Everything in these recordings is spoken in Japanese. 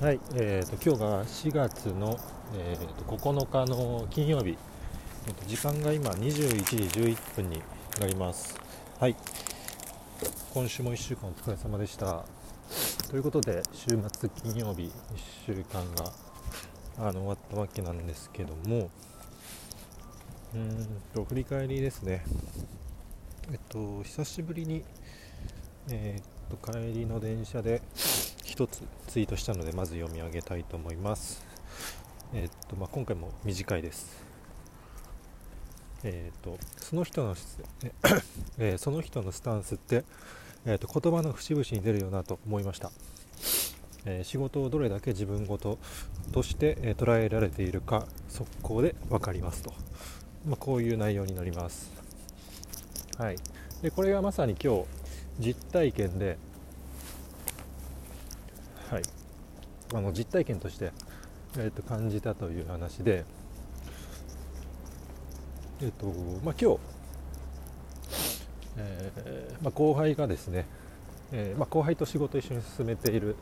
はい、えーと、今日が4月の、えーと、9日の金曜日、えーと、時間が今21時11分になります。はい、今週も1週間お疲れ様でした。ということで、週末金曜日、1週間があの終わったわけなんですけども、うんと、振り返りですね。えっと、久しぶりに、えー、っと、帰りの電車で、1つツイートしたのでまず読み上げたいと思います、えー、っとまあ、今回も短いです。えー、っとその人の えー、その人のスタンスって、えっと言葉の節々に出るよなと思いました、え仕事をどれだけ自分事として、え捉えられているか速攻で分かりますと、まあ、こういう内容になります。はい。でこれがまさに今日実体験ではい、あの実体験として、えー、と感じたという話で、えーとまあ、今日、えーまあ、後輩がですね、えーまあ、後輩と仕事を一緒に進めている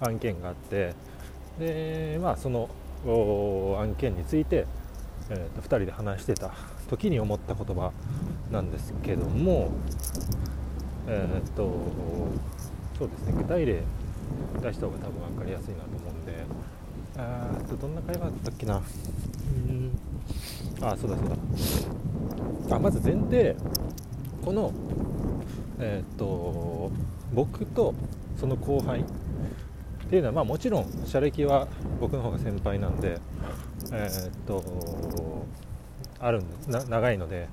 案件があってで、まあ、その案件について、えー、と2人で話してた時に思った言葉なんですけども、えーとそうですね具体例出した方が多分分かりやすいなと思うんで。あーとどんな会話だったっけな。うん。あそうだそうだ。あまず前提このえー、っと僕とその後輩。っていうのはまあもちろん社歴は僕の方が先輩なんでえー、っとあるな長いので、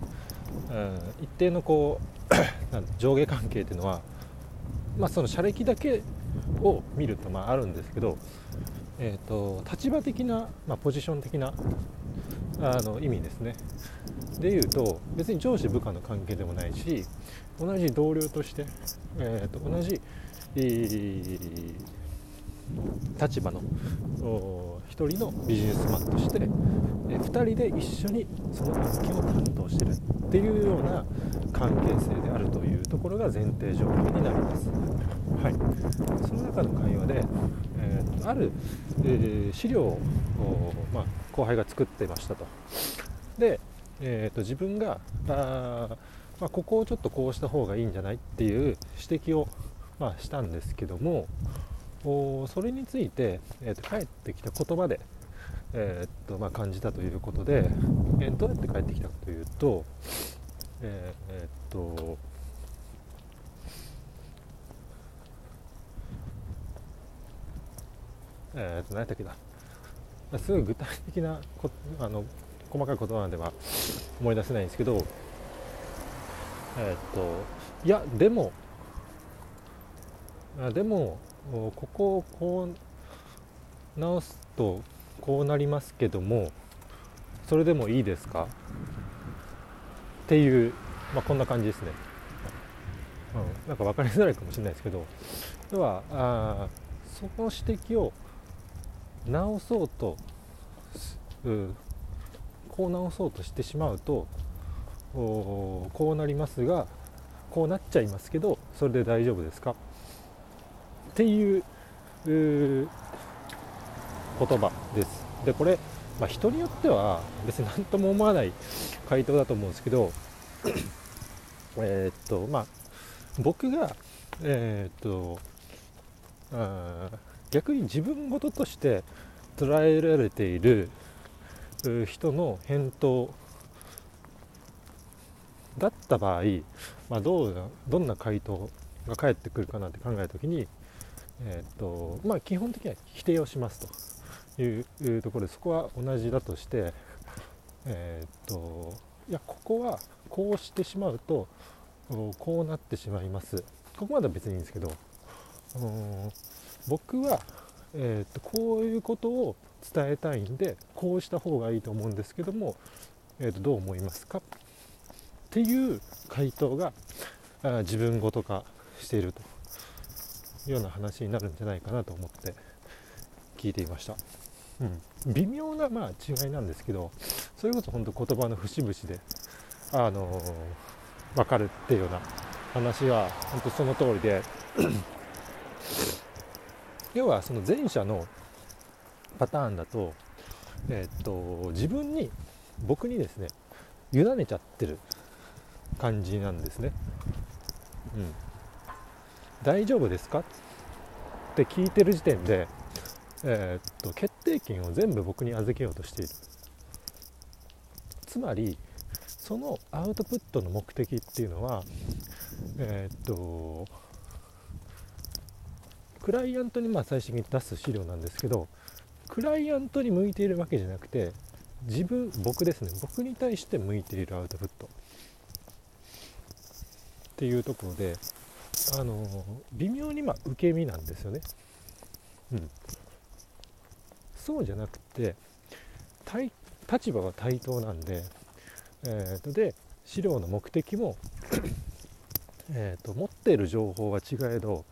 うん、一定のこう 上下関係っていうのはまあその社歴だけを見るとまああるんですけど、えーと、立場的な、まあ、ポジション的なあの意味ですねでいうと別に上司部下の関係でもないし同じ同僚として、えーと、同じ、立場の1人のビジネスマンとして、え2人で一緒にその案件を担当してるっていうような関係性であるというところが前提条件になります。はい、その中の会話で、えー、ある、えー、資料を、まあ、後輩が作ってましたと。で、えーと、自分があ、まあ、ここをちょっとこうした方がいいんじゃないっていう指摘を、まあ、したんですけどもおそれについて、えーと、返ってきた言葉で、えーとまあ、感じたということで、えー、どうやって返ってきたかというとえー、えー、っとえー、っと何やったっけな。すごい具体的なこあの細かい言葉では思い出せないんですけどえー、っといやでもあでもここをこう直すとこうなりますけどもそれでもいいですか？っていう、まあ、こんな感じですね、うん、なんか分かりづらいかもしれないですけど。要はあその指摘を直そうと、うん、こう直そうとしてしまうとこうなりますがこうなっちゃいますけどそれで大丈夫ですか？っていう言葉です。でこれまあ、人によっては別に何とも思わない回答だと思うんですけどえっとまあ僕がえー、っと逆に自分事として捉えられている人の返答だった場合、まあ、どうどんな回答が返ってくるかなって考えた時に、えー、とまあ、基本的には否定をしますと。いうところでそこは同じだとしてえー、っといやここはこうしてしまうとこうなってしまいますここまでは別にいいんですけど僕は、えー、っとこういうことを伝えたいんでこうした方がいいと思うんですけども、えー、っとどう思いますか？っていう回答があ自分ごと化しているというような話になるんじゃないかなと思って聞いていました。うん、微妙な、まあ、違いなんですけどそれこそ本当言葉の節々で、あのー、分かるっていうような話は本当その通りで要はその前者のパターンだと,、えー、っと自分に僕にですね委ねちゃってる感じなんですね。うん、大丈夫ですか？って聞いてる時点で、えー、っと決定権を全部僕に預けようとしている。つまりそのアウトプットの目的っていうのはえー、っとクライアントにまあ最終的に出す資料なんですけどクライアントに向いているわけじゃなくて自分僕ですね僕に対して向いているアウトプットっていうところであの微妙にま受け身なんですよね。うん、そうじゃなくて立場は対等なんで,、えー、とで資料の目的も えと持っている情報は違えど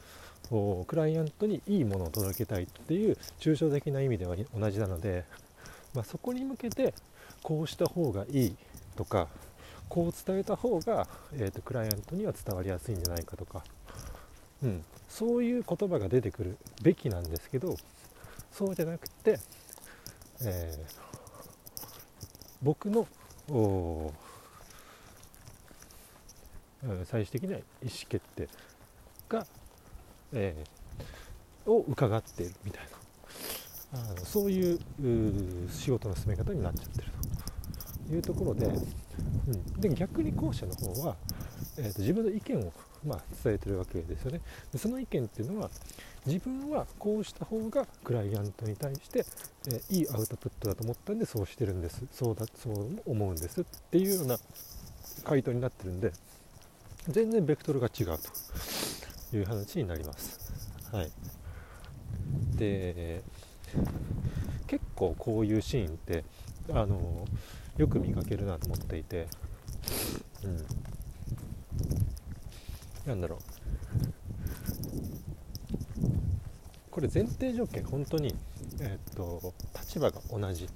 クライアントにいいものを届けたいっていう抽象的な意味では同じなので、まあ、そこに向けてこうした方がいいとかこう伝えた方が、えーと、クライアントには伝わりやすいんじゃないかとか、うん、そういう言葉が出てくるべきなんですけどそうじゃなくて、えー、僕の最終的な意思決定がえー、を伺っているみたいな。あのそういう仕事の進め方になっちゃってるというところで,、うん、で逆に後者の方は、えーと、自分の意見を、まあ、伝えてるわけですよね。でその意見っていうのは自分はこうした方がクライアントに対して、えー、いいアウトプットだと思ったんでそうしてるんです。そうだそう思うんです。っていうような回答になってるんで全然ベクトルが違うと。いう話になります。はい、で結構こういうシーンってあのよく見かけるなと思っていて、うん、なんだろう。これ前提条件本当に、えー、っと立場が同じ。っ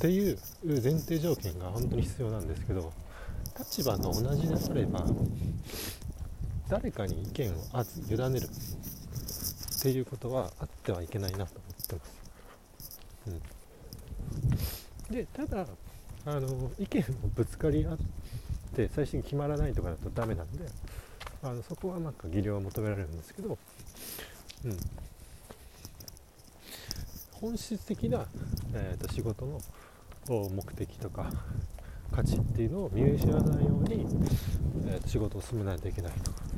ていう前提条件が本当に必要なんですけど立場が同じであれば誰かに意見をあず委ねるっていうことはあってはいけないなと思ってます。うん、でただあの意見をぶつかり合って最終に決まらないとかだとダメなんであのそこはなんか技量を求められるんですけど、うん、本質的な、えーと、仕事の目的とか価値っていうのを見失わないように、えーと仕事を進めないといけないと。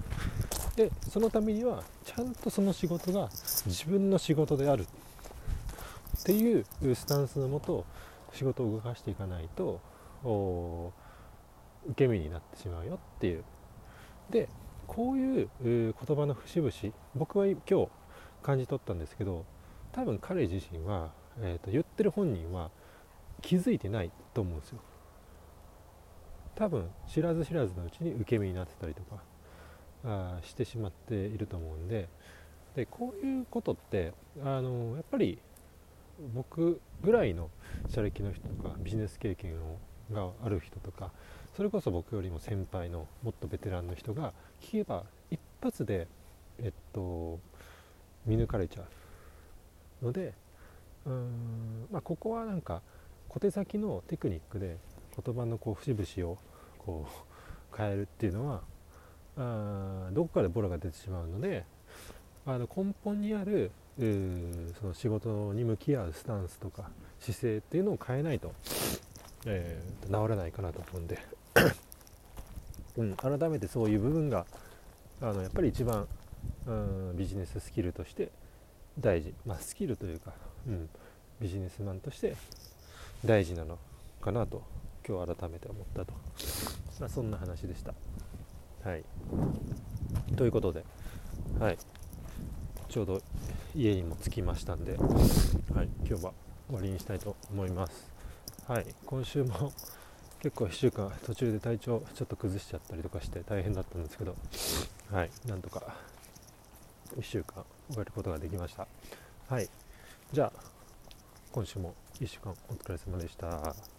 でそのためにはちゃんとその仕事が自分の仕事である。っていうスタンスのもと仕事を動かしていかないと受け身になってしまうよっていう。でこういう言葉の節々僕は今日感じ取ったんですけど多分彼自身は、えーと、言ってる本人は気づいてないと思うんですよ。多分知らず知らずのうちに受け身になってたりとかあしてしまっていると思うんで。でこういうことってあのやっぱり僕ぐらいの社歴の人とかビジネス経験をがある人とかそれこそ僕よりも先輩のもっとベテランの人が聞けば一発で、えっと、見抜かれちゃうのでうーん、まあ、ここはなんか小手先のテクニックで言葉のこう節々をこう変えるっていうのはあどこかでボロが出てしまうのであの根本にあるその仕事に向き合うスタンスとか姿勢っていうのを変えないと、えー、治らないかなと思うんで、うん、改めてそういう部分があのやっぱり一番、うん、ビジネススキルとして大事、まあ、スキルというか、うん、ビジネスマンとして大事なのかなと今日改めて思ったと、まあ、そんな話でした。はい、ということで、はい、ちょうど家にも着きましたんで、はい、今日は終わりにしたいと思います。はい、今週も結構1週間途中で体調ちょっと崩しちゃったりとかして大変だったんですけど、はい、なんとか1週間終えることができました。はい、じゃあ今週も1週間お疲れ様でした。